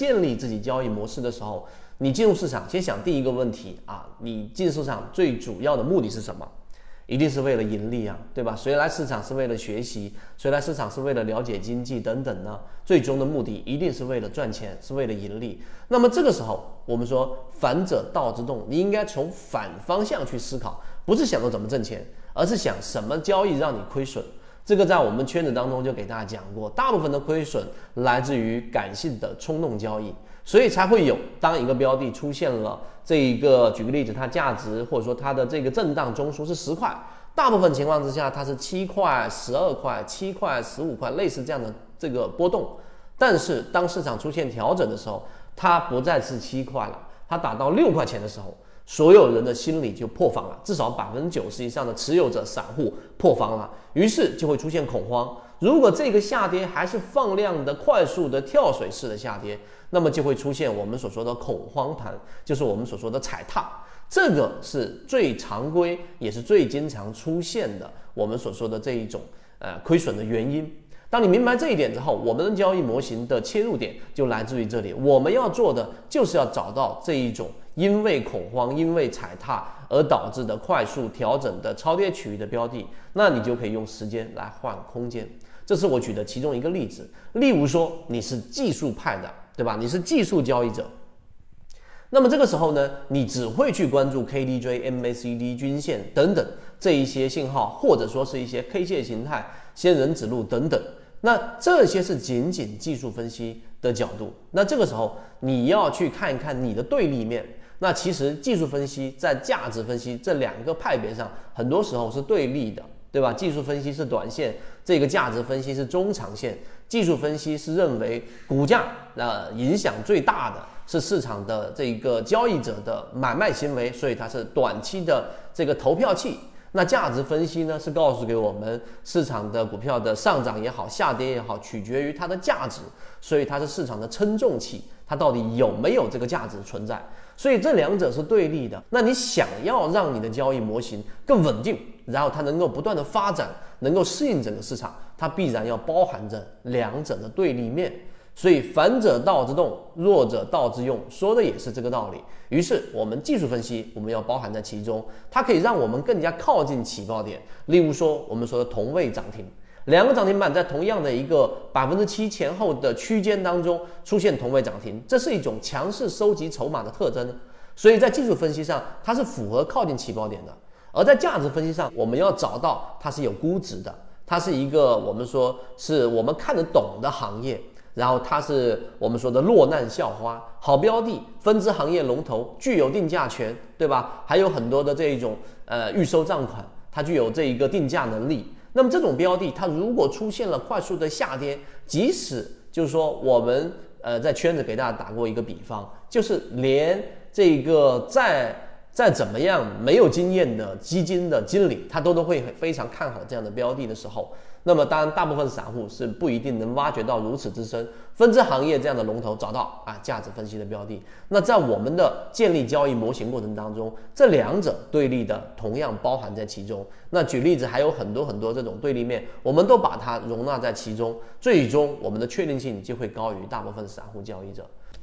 建立自己交易模式的时候，你进入市场先想第一个问题啊，你进市场最主要的目的是什么？一定是为了盈利啊，对吧？谁来市场是为了学习？谁来市场是为了了解经济等等呢？最终的目的一定是为了赚钱，是为了盈利。那么这个时候，我们说反者道之动，你应该从反方向去思考，不是想着怎么挣钱，而是想什么交易让你亏损。这个在我们圈子当中就给大家讲过，大部分的亏损来自于感性的冲动交易。所以才会有，当一个标的出现了这一个，举个例子，它价值或者说它的这个震荡中枢是十块，大部分情况之下它是七块、十二块、七块、十五块，类似这样的这个波动。但是当市场出现调整的时候，它不再是七块了，它打到六块钱的时候，所有人的心理就破防了，至少百分之九十以上的持有者散户破防了，于是就会出现恐慌。如果这个下跌还是放量的、快速的跳水式的下跌，那么就会出现我们所说的恐慌盘，就是我们所说的踩踏，这个是最常规也是最经常出现的我们所说的这一种呃亏损的原因。当你明白这一点之后，我们的交易模型的切入点就来自于这里。我们要做的就是要找到这一种因为恐慌、因为踩踏而导致的快速调整的超跌区域的标的，那你就可以用时间来换空间。这是我举的其中一个例子。例如说，你是技术派的，对吧？你是技术交易者，那么这个时候呢，你只会去关注 KDJ、MACD 均线等等这一些信号，或者说是一些 K 线形态、仙人指路等等。那这些是仅仅技术分析的角度。那这个时候你要去看一看你的对立面。那其实技术分析在价值分析这两个派别上，很多时候是对立的。对吧？技术分析是短线，这个价值分析是中长线。技术分析是认为股价呃影响最大的是市场的这个交易者的买卖行为，所以它是短期的这个投票器。那价值分析呢是告诉给我们市场的股票的上涨也好，下跌也好，取决于它的价值，所以它是市场的称重器，它到底有没有这个价值存在？所以这两者是对立的。那你想要让你的交易模型更稳定？然后它能够不断的发展，能够适应整个市场，它必然要包含着两者的对立面。所以反者道之动，弱者道之用，说的也是这个道理。于是我们技术分析我们要包含在其中，它可以让我们更加靠近起爆点。例如说我们说的同位涨停，两个涨停板在同样的一个百分之七前后的区间当中出现同位涨停，这是一种强势收集筹码的特征。所以在技术分析上，它是符合靠近起爆点的。而在价值分析上，我们要找到它是有估值的，它是一个我们说是我们看得懂的行业，然后它是我们说的落难校花，好标的，分支行业龙头，具有定价权，对吧？还有很多的这一种呃预收账款，它具有这一个定价能力。那么这种标的，它如果出现了快速的下跌，即使就是说我们呃在圈子给大家打过一个比方，就是连这个在再怎么样没有经验的基金的经理，他都都会非常看好这样的标的的时候，那么当然大部分散户是不一定能挖掘到如此之深。分支行业这样的龙头找到啊，价值分析的标的。那在我们的建立交易模型过程当中，这两者对立的同样包含在其中。那举例子还有很多很多这种对立面，我们都把它容纳在其中，最终我们的确定性就会高于大部分散户交易者。